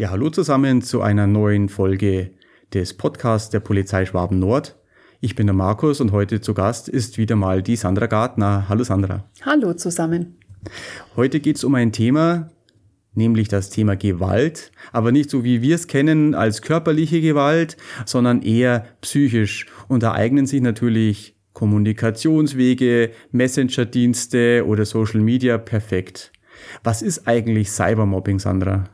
Ja, hallo zusammen zu einer neuen Folge des Podcasts der Polizei Schwaben Nord. Ich bin der Markus und heute zu Gast ist wieder mal die Sandra Gartner. Hallo Sandra. Hallo zusammen. Heute geht es um ein Thema, nämlich das Thema Gewalt, aber nicht so wie wir es kennen als körperliche Gewalt, sondern eher psychisch. Und da eignen sich natürlich Kommunikationswege, Messenger-Dienste oder Social Media perfekt. Was ist eigentlich Cybermobbing, Sandra?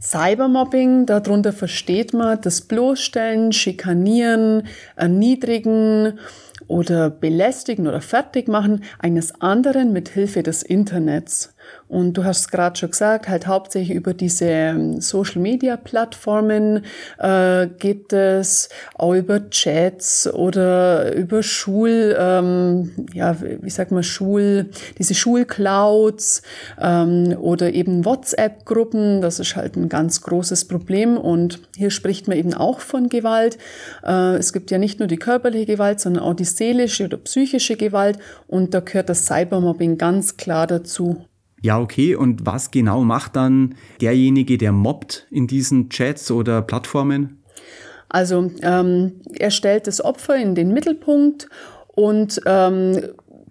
Cybermobbing, darunter versteht man das Bloßstellen, Schikanieren, Erniedrigen oder Belästigen oder Fertigmachen eines anderen mit Hilfe des Internets. Und du hast gerade schon gesagt, halt hauptsächlich über diese ähm, Social-Media-Plattformen äh, geht es, auch über Chats oder über Schul, ähm, ja, wie sagt man, Schul, diese Schulclouds ähm, oder eben WhatsApp-Gruppen. Das ist halt ein ganz großes Problem. Und hier spricht man eben auch von Gewalt. Äh, es gibt ja nicht nur die körperliche Gewalt, sondern auch die seelische oder psychische Gewalt. Und da gehört das Cybermobbing ganz klar dazu. Ja, okay. Und was genau macht dann derjenige, der mobbt in diesen Chats oder Plattformen? Also ähm, er stellt das Opfer in den Mittelpunkt und ähm,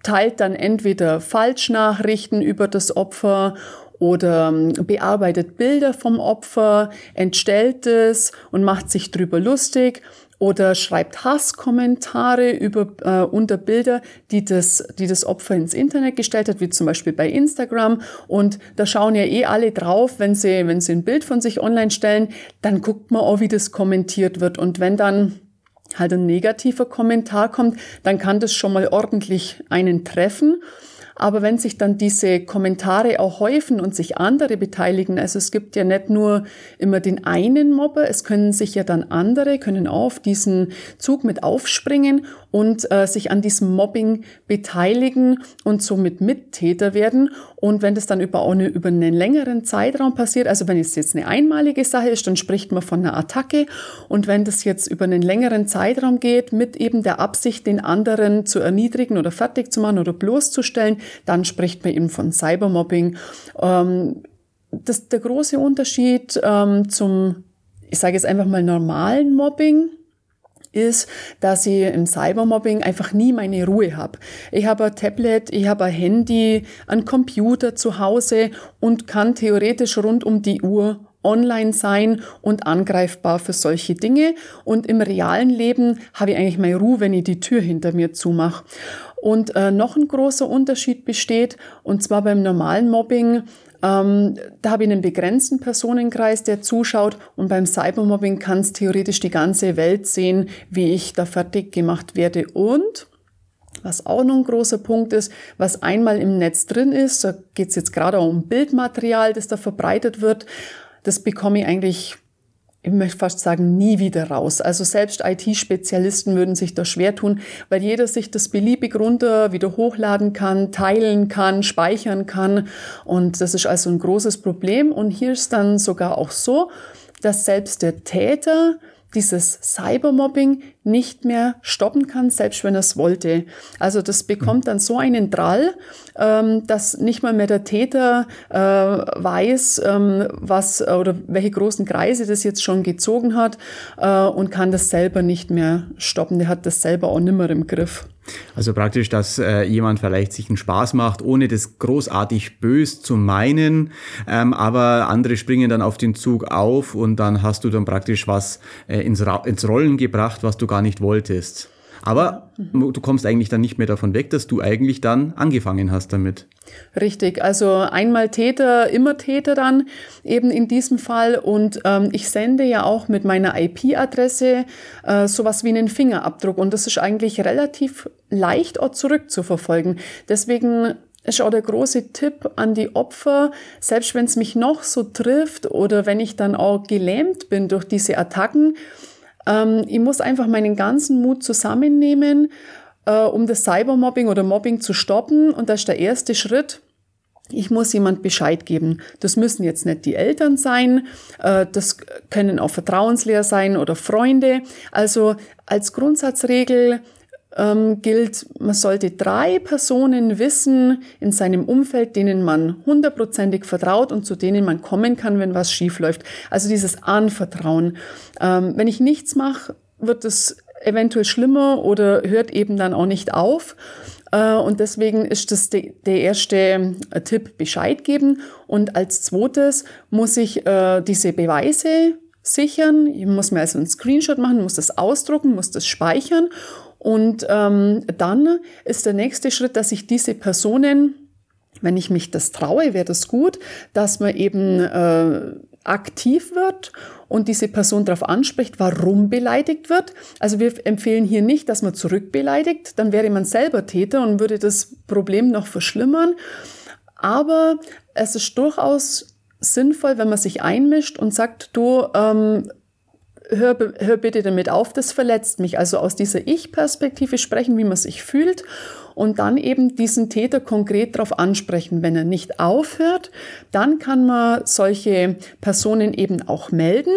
teilt dann entweder Falschnachrichten über das Opfer oder ähm, bearbeitet Bilder vom Opfer, entstellt es und macht sich drüber lustig oder schreibt Hasskommentare über, äh, unter Bilder, die das, die das Opfer ins Internet gestellt hat, wie zum Beispiel bei Instagram. Und da schauen ja eh alle drauf, wenn sie, wenn sie ein Bild von sich online stellen, dann guckt man auch, wie das kommentiert wird. Und wenn dann halt ein negativer Kommentar kommt, dann kann das schon mal ordentlich einen treffen. Aber wenn sich dann diese Kommentare auch häufen und sich andere beteiligen, also es gibt ja nicht nur immer den einen Mobber, es können sich ja dann andere, können auf diesen Zug mit aufspringen und äh, sich an diesem Mobbing beteiligen und somit Mittäter werden. Und wenn das dann über, eine, über einen längeren Zeitraum passiert, also wenn es jetzt eine einmalige Sache ist, dann spricht man von einer Attacke. Und wenn das jetzt über einen längeren Zeitraum geht, mit eben der Absicht, den anderen zu erniedrigen oder fertig zu machen oder bloßzustellen, dann spricht man eben von Cybermobbing. Ähm, das, der große Unterschied ähm, zum, ich sage jetzt einfach mal normalen Mobbing, ist, dass ich im Cybermobbing einfach nie meine Ruhe habe. Ich habe ein Tablet, ich habe ein Handy, einen Computer zu Hause und kann theoretisch rund um die Uhr online sein und angreifbar für solche Dinge. Und im realen Leben habe ich eigentlich meine Ruhe, wenn ich die Tür hinter mir zumache. Und äh, noch ein großer Unterschied besteht, und zwar beim normalen Mobbing, ähm, da habe ich einen begrenzten Personenkreis, der zuschaut und beim Cybermobbing kann es theoretisch die ganze Welt sehen, wie ich da fertig gemacht werde. Und was auch noch ein großer Punkt ist, was einmal im Netz drin ist, da geht es jetzt gerade um Bildmaterial, das da verbreitet wird, das bekomme ich eigentlich ich möchte fast sagen, nie wieder raus. Also selbst IT-Spezialisten würden sich da schwer tun, weil jeder sich das beliebig runter wieder hochladen kann, teilen kann, speichern kann. Und das ist also ein großes Problem. Und hier ist dann sogar auch so, dass selbst der Täter dieses Cybermobbing nicht mehr stoppen kann, selbst wenn er es wollte. Also das bekommt dann so einen Drall, ähm, dass nicht mal mehr der Täter äh, weiß, ähm, was oder welche großen Kreise das jetzt schon gezogen hat äh, und kann das selber nicht mehr stoppen. Der hat das selber auch nimmer im Griff. Also praktisch, dass äh, jemand vielleicht sich einen Spaß macht, ohne das großartig bös zu meinen, ähm, aber andere springen dann auf den Zug auf und dann hast du dann praktisch was äh, ins, ins Rollen gebracht, was du gar nicht wolltest. Aber du kommst eigentlich dann nicht mehr davon weg, dass du eigentlich dann angefangen hast damit. Richtig, also einmal Täter, immer Täter dann, eben in diesem Fall. Und ähm, ich sende ja auch mit meiner IP-Adresse äh, sowas wie einen Fingerabdruck. Und das ist eigentlich relativ leicht auch zurückzuverfolgen. Deswegen ist auch der große Tipp an die Opfer, selbst wenn es mich noch so trifft oder wenn ich dann auch gelähmt bin durch diese Attacken, ähm, ich muss einfach meinen ganzen Mut zusammennehmen, äh, um das Cybermobbing oder Mobbing zu stoppen. Und das ist der erste Schritt. Ich muss jemand Bescheid geben. Das müssen jetzt nicht die Eltern sein, äh, das können auch Vertrauenslehrer sein oder Freunde. Also als Grundsatzregel ähm, gilt, man sollte drei Personen wissen in seinem Umfeld, denen man hundertprozentig vertraut und zu denen man kommen kann, wenn was schief läuft. Also dieses Anvertrauen. Ähm, wenn ich nichts mache, wird es eventuell schlimmer oder hört eben dann auch nicht auf. Äh, und deswegen ist das der erste äh, Tipp, Bescheid geben. Und als zweites muss ich äh, diese Beweise sichern. Ich muss mir also einen Screenshot machen, muss das ausdrucken, muss das speichern. Und ähm, dann ist der nächste Schritt, dass ich diese Personen, wenn ich mich das traue, wäre das gut, dass man eben äh, aktiv wird und diese Person darauf anspricht, warum beleidigt wird. Also wir empfehlen hier nicht, dass man zurückbeleidigt, dann wäre man selber Täter und würde das Problem noch verschlimmern. Aber es ist durchaus sinnvoll, wenn man sich einmischt und sagt, du, ähm, hör, hör bitte damit auf, das verletzt mich. Also aus dieser Ich-Perspektive sprechen, wie man sich fühlt und dann eben diesen Täter konkret darauf ansprechen. Wenn er nicht aufhört, dann kann man solche Personen eben auch melden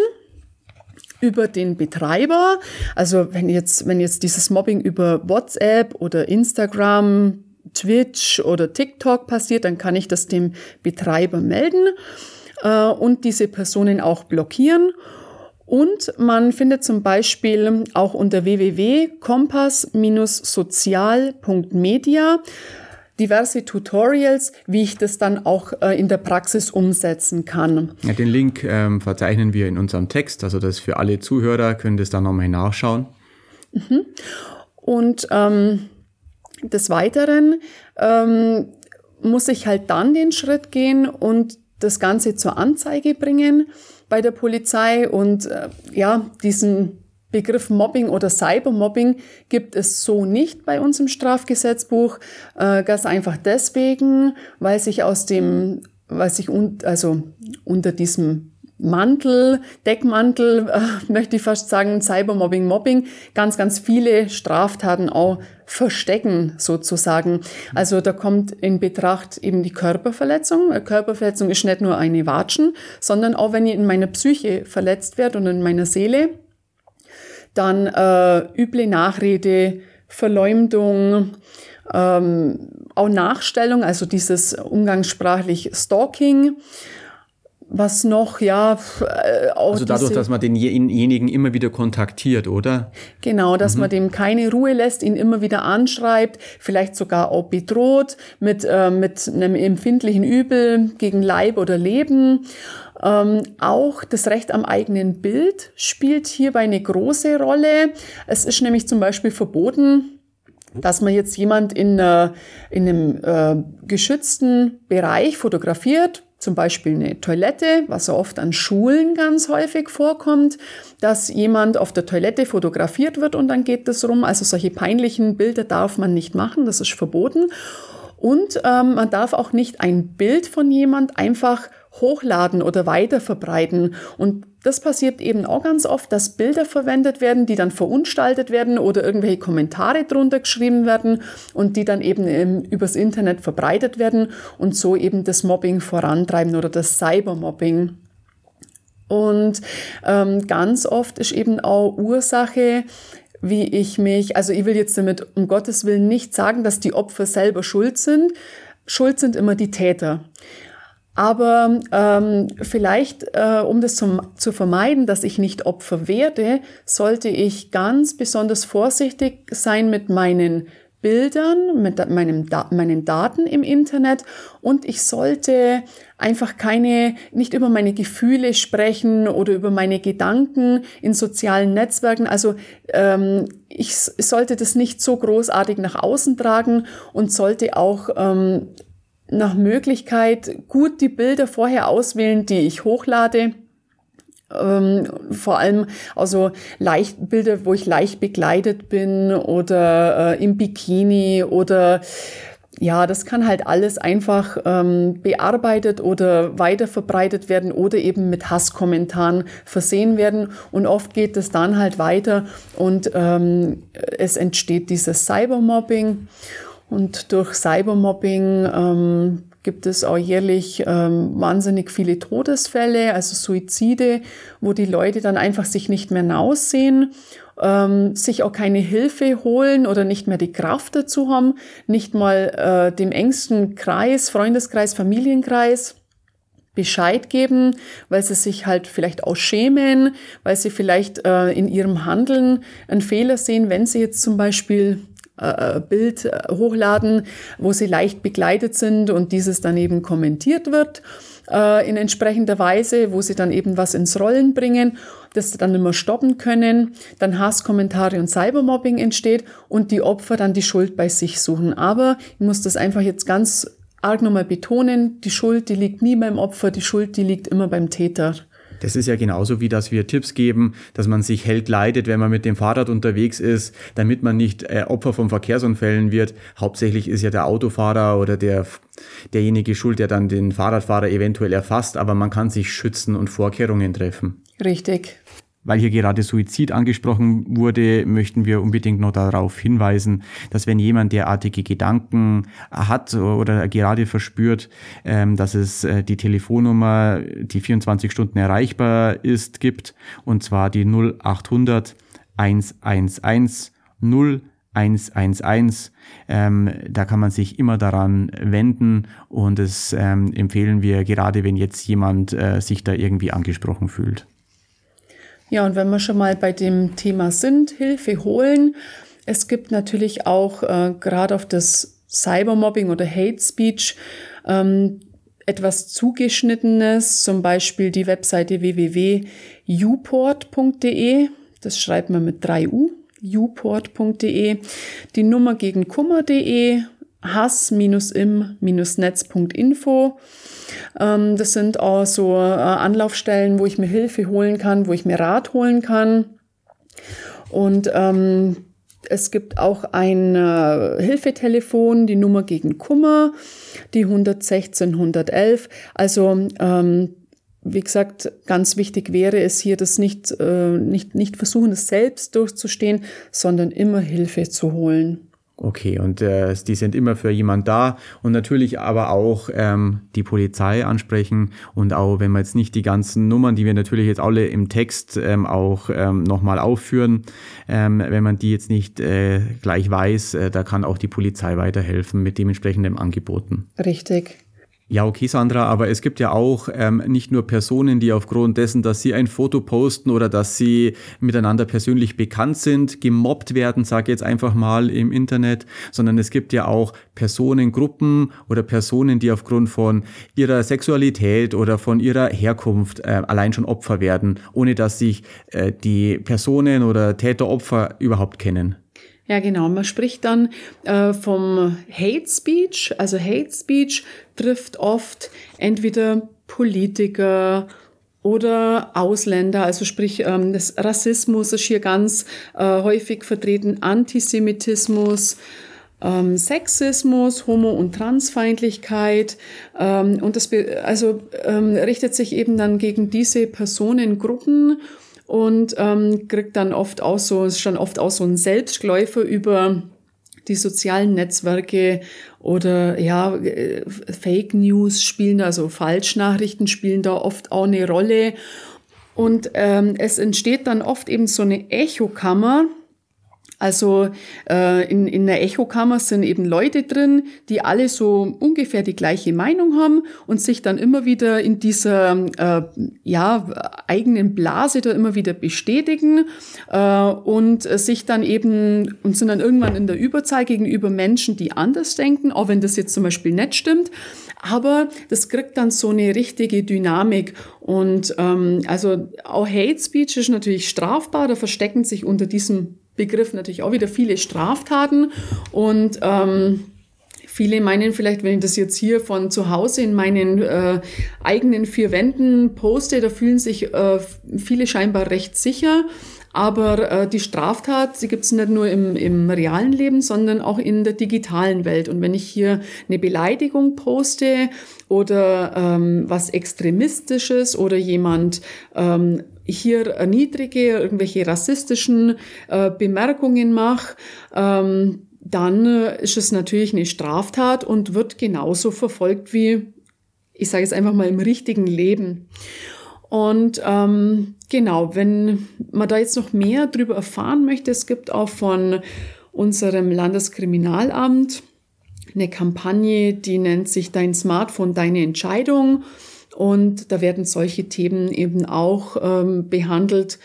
über den Betreiber. Also wenn jetzt, wenn jetzt dieses Mobbing über WhatsApp oder Instagram, Twitch oder TikTok passiert, dann kann ich das dem Betreiber melden äh, und diese Personen auch blockieren. Und man findet zum Beispiel auch unter www.kompass-sozial.media diverse Tutorials, wie ich das dann auch äh, in der Praxis umsetzen kann. Ja, den Link ähm, verzeichnen wir in unserem Text, also das für alle Zuhörer, können das dann nochmal nachschauen. Mhm. Und ähm, des Weiteren ähm, muss ich halt dann den Schritt gehen und das Ganze zur Anzeige bringen bei der Polizei und äh, ja, diesen Begriff Mobbing oder Cybermobbing gibt es so nicht bei uns im Strafgesetzbuch. Äh, ganz einfach deswegen, weil sich aus dem, weil sich un, also unter diesem Mantel, Deckmantel, äh, möchte ich fast sagen, Cybermobbing, Mobbing, ganz, ganz viele Straftaten auch verstecken sozusagen. Also da kommt in Betracht eben die Körperverletzung. Eine Körperverletzung ist nicht nur eine Watschen, sondern auch wenn ich in meiner Psyche verletzt werde und in meiner Seele, dann äh, üble Nachrede, Verleumdung, ähm, auch Nachstellung, also dieses umgangssprachlich Stalking, was noch, ja, äh, auch Also dadurch, dass man denjenigen immer wieder kontaktiert, oder? Genau, dass mhm. man dem keine Ruhe lässt, ihn immer wieder anschreibt, vielleicht sogar auch bedroht mit, äh, mit einem empfindlichen Übel gegen Leib oder Leben. Ähm, auch das Recht am eigenen Bild spielt hierbei eine große Rolle. Es ist nämlich zum Beispiel verboten, dass man jetzt jemand in, äh, in einem äh, geschützten Bereich fotografiert, zum Beispiel eine Toilette, was so oft an Schulen ganz häufig vorkommt, dass jemand auf der Toilette fotografiert wird und dann geht das rum. Also solche peinlichen Bilder darf man nicht machen, das ist verboten. Und ähm, man darf auch nicht ein Bild von jemand einfach hochladen oder weiter verbreiten. Und das passiert eben auch ganz oft, dass Bilder verwendet werden, die dann verunstaltet werden oder irgendwelche Kommentare drunter geschrieben werden und die dann eben im, übers Internet verbreitet werden und so eben das Mobbing vorantreiben oder das Cybermobbing. Und ähm, ganz oft ist eben auch Ursache, wie ich mich, also ich will jetzt damit um Gottes Willen nicht sagen, dass die Opfer selber schuld sind. Schuld sind immer die Täter. Aber ähm, vielleicht, äh, um das zum, zu vermeiden, dass ich nicht Opfer werde, sollte ich ganz besonders vorsichtig sein mit meinen Bildern, mit meinem, meinen Daten im Internet und ich sollte einfach keine, nicht über meine Gefühle sprechen oder über meine Gedanken in sozialen Netzwerken. Also ähm, ich sollte das nicht so großartig nach außen tragen und sollte auch ähm, nach Möglichkeit gut die Bilder vorher auswählen, die ich hochlade. Ähm, vor allem also leicht Bilder, wo ich leicht bekleidet bin oder äh, im Bikini oder ja, das kann halt alles einfach ähm, bearbeitet oder weiterverbreitet werden oder eben mit Hasskommentaren versehen werden. Und oft geht es dann halt weiter und ähm, es entsteht dieses Cybermobbing. Und durch Cybermobbing ähm, gibt es auch jährlich ähm, wahnsinnig viele Todesfälle, also Suizide, wo die Leute dann einfach sich nicht mehr aussehen, ähm, sich auch keine Hilfe holen oder nicht mehr die Kraft dazu haben, nicht mal äh, dem engsten Kreis, Freundeskreis, Familienkreis Bescheid geben, weil sie sich halt vielleicht auch schämen, weil sie vielleicht äh, in ihrem Handeln einen Fehler sehen, wenn sie jetzt zum Beispiel äh, Bild äh, hochladen, wo sie leicht begleitet sind und dieses dann eben kommentiert wird äh, in entsprechender Weise, wo sie dann eben was ins Rollen bringen, das dann immer stoppen können, dann Hasskommentare und Cybermobbing entsteht und die Opfer dann die Schuld bei sich suchen. Aber ich muss das einfach jetzt ganz arg nochmal betonen, die Schuld, die liegt nie beim Opfer, die Schuld, die liegt immer beim Täter. Das ist ja genauso wie, dass wir Tipps geben, dass man sich hält leidet, wenn man mit dem Fahrrad unterwegs ist, damit man nicht äh, Opfer von Verkehrsunfällen wird. Hauptsächlich ist ja der Autofahrer oder der, derjenige schuld, der dann den Fahrradfahrer eventuell erfasst, aber man kann sich schützen und Vorkehrungen treffen. Richtig. Weil hier gerade Suizid angesprochen wurde, möchten wir unbedingt noch darauf hinweisen, dass wenn jemand derartige Gedanken hat oder gerade verspürt, ähm, dass es äh, die Telefonnummer, die 24 Stunden erreichbar ist, gibt, und zwar die 0800 111 0111. Ähm, da kann man sich immer daran wenden und das ähm, empfehlen wir gerade, wenn jetzt jemand äh, sich da irgendwie angesprochen fühlt. Ja, und wenn wir schon mal bei dem Thema sind, Hilfe holen. Es gibt natürlich auch äh, gerade auf das Cybermobbing oder Hate Speech ähm, etwas zugeschnittenes, zum Beispiel die Webseite www.uport.de. Das schreibt man mit 3u, uport.de. Die Nummer gegen Kummer.de, hass-im-netz.info. Ähm, das sind auch so äh, Anlaufstellen, wo ich mir Hilfe holen kann, wo ich mir Rat holen kann. Und ähm, es gibt auch ein äh, Hilfetelefon, die Nummer gegen Kummer, die 116 111. Also ähm, wie gesagt, ganz wichtig wäre es hier, das nicht, äh, nicht, nicht versuchen, das selbst durchzustehen, sondern immer Hilfe zu holen. Okay, und äh, die sind immer für jemand da und natürlich aber auch ähm, die Polizei ansprechen und auch wenn wir jetzt nicht die ganzen Nummern, die wir natürlich jetzt alle im Text ähm, auch ähm, nochmal aufführen, ähm, wenn man die jetzt nicht äh, gleich weiß, äh, da kann auch die Polizei weiterhelfen mit dementsprechenden Angeboten. Richtig. Ja, okay, Sandra, aber es gibt ja auch ähm, nicht nur Personen, die aufgrund dessen, dass sie ein Foto posten oder dass sie miteinander persönlich bekannt sind, gemobbt werden, sage jetzt einfach mal im Internet, sondern es gibt ja auch Personengruppen oder Personen, die aufgrund von ihrer Sexualität oder von ihrer Herkunft äh, allein schon Opfer werden, ohne dass sich äh, die Personen oder Täter-Opfer überhaupt kennen. Ja, genau. Man spricht dann äh, vom Hate Speech. Also Hate Speech trifft oft entweder Politiker oder Ausländer, also sprich ähm, das Rassismus ist hier ganz äh, häufig vertreten, Antisemitismus, ähm, Sexismus, Homo- und Transfeindlichkeit. Ähm, und das also, ähm, richtet sich eben dann gegen diese Personengruppen und ähm, kriegt dann oft auch so, ist schon oft auch so ein Selbstläufer über die sozialen Netzwerke oder ja, äh, Fake News spielen, also Falschnachrichten spielen da oft auch eine Rolle. Und ähm, es entsteht dann oft eben so eine Echokammer, also äh, in, in der Echokammer sind eben Leute drin, die alle so ungefähr die gleiche Meinung haben und sich dann immer wieder in dieser äh, ja, eigenen Blase da immer wieder bestätigen äh, und sich dann eben und sind dann irgendwann in der Überzahl gegenüber Menschen, die anders denken, auch wenn das jetzt zum Beispiel nicht stimmt. Aber das kriegt dann so eine richtige Dynamik. Und ähm, also auch Hate Speech ist natürlich strafbar, da verstecken sich unter diesem Begriff natürlich auch wieder viele Straftaten und ähm, Viele meinen vielleicht, wenn ich das jetzt hier von zu Hause in meinen äh, eigenen vier Wänden poste, da fühlen sich äh, viele scheinbar recht sicher. Aber äh, die Straftat, die gibt es nicht nur im, im realen Leben, sondern auch in der digitalen Welt. Und wenn ich hier eine Beleidigung poste oder ähm, was Extremistisches oder jemand ähm, hier erniedrige, irgendwelche rassistischen äh, Bemerkungen mache, ähm, dann äh, ist es natürlich eine Straftat und wird genauso verfolgt wie, ich sage es einfach mal, im richtigen Leben. Und ähm, genau, wenn man da jetzt noch mehr darüber erfahren möchte, es gibt auch von unserem Landeskriminalamt eine Kampagne, die nennt sich Dein Smartphone, deine Entscheidung. Und da werden solche Themen eben auch ähm, behandelt.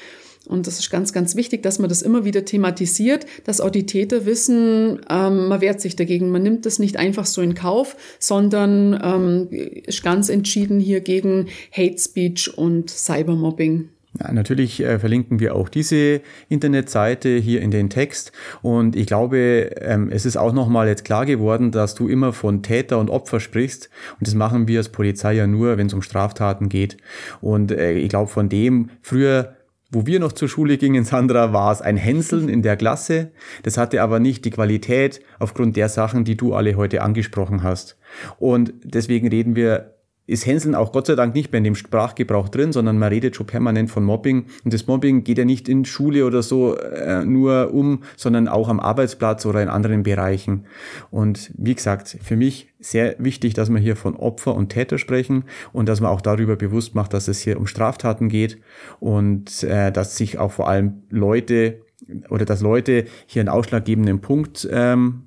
Und das ist ganz, ganz wichtig, dass man das immer wieder thematisiert, dass auch die Täter wissen, ähm, man wehrt sich dagegen. Man nimmt das nicht einfach so in Kauf, sondern ähm, ist ganz entschieden hier gegen Hate Speech und Cybermobbing. Ja, natürlich äh, verlinken wir auch diese Internetseite hier in den Text. Und ich glaube, ähm, es ist auch nochmal jetzt klar geworden, dass du immer von Täter und Opfer sprichst. Und das machen wir als Polizei ja nur, wenn es um Straftaten geht. Und äh, ich glaube, von dem früher wo wir noch zur Schule gingen, Sandra, war es ein Hänseln in der Klasse. Das hatte aber nicht die Qualität aufgrund der Sachen, die du alle heute angesprochen hast. Und deswegen reden wir ist Hänseln auch Gott sei Dank nicht mehr in dem Sprachgebrauch drin, sondern man redet schon permanent von Mobbing. Und das Mobbing geht ja nicht in Schule oder so äh, nur um, sondern auch am Arbeitsplatz oder in anderen Bereichen. Und wie gesagt, für mich sehr wichtig, dass wir hier von Opfer und Täter sprechen und dass man auch darüber bewusst macht, dass es hier um Straftaten geht und äh, dass sich auch vor allem Leute oder dass Leute hier einen ausschlaggebenden Punkt ähm,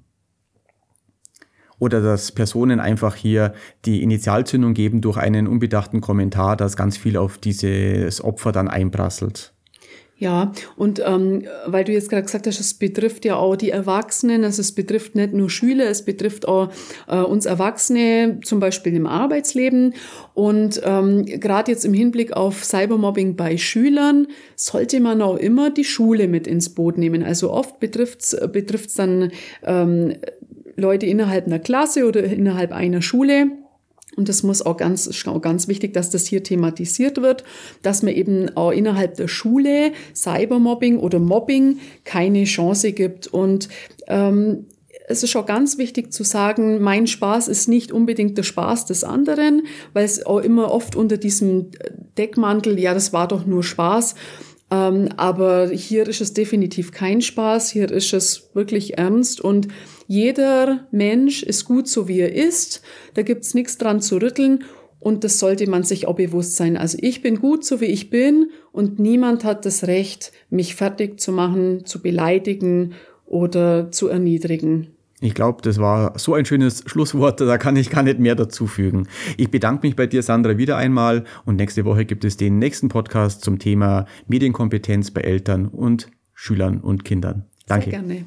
oder dass Personen einfach hier die Initialzündung geben durch einen unbedachten Kommentar, dass ganz viel auf dieses Opfer dann einprasselt. Ja, und ähm, weil du jetzt gerade gesagt hast, es betrifft ja auch die Erwachsenen, also es betrifft nicht nur Schüler, es betrifft auch äh, uns Erwachsene, zum Beispiel im Arbeitsleben. Und ähm, gerade jetzt im Hinblick auf Cybermobbing bei Schülern sollte man auch immer die Schule mit ins Boot nehmen. Also oft betrifft es dann ähm, Leute innerhalb einer Klasse oder innerhalb einer Schule. Und das muss auch ganz, auch ganz wichtig, dass das hier thematisiert wird, dass man eben auch innerhalb der Schule Cybermobbing oder Mobbing keine Chance gibt. Und ähm, es ist auch ganz wichtig zu sagen, mein Spaß ist nicht unbedingt der Spaß des anderen, weil es auch immer oft unter diesem Deckmantel, ja, das war doch nur Spaß. Ähm, aber hier ist es definitiv kein Spaß, hier ist es wirklich ernst und jeder Mensch ist gut so wie er ist, da gibt's nichts dran zu rütteln und das sollte man sich auch bewusst sein. Also ich bin gut so wie ich bin und niemand hat das Recht, mich fertig zu machen, zu beleidigen oder zu erniedrigen. Ich glaube, das war so ein schönes Schlusswort, da kann ich gar nicht mehr dazu fügen. Ich bedanke mich bei dir, Sandra, wieder einmal und nächste Woche gibt es den nächsten Podcast zum Thema Medienkompetenz bei Eltern und Schülern und Kindern. Danke. Sehr gerne.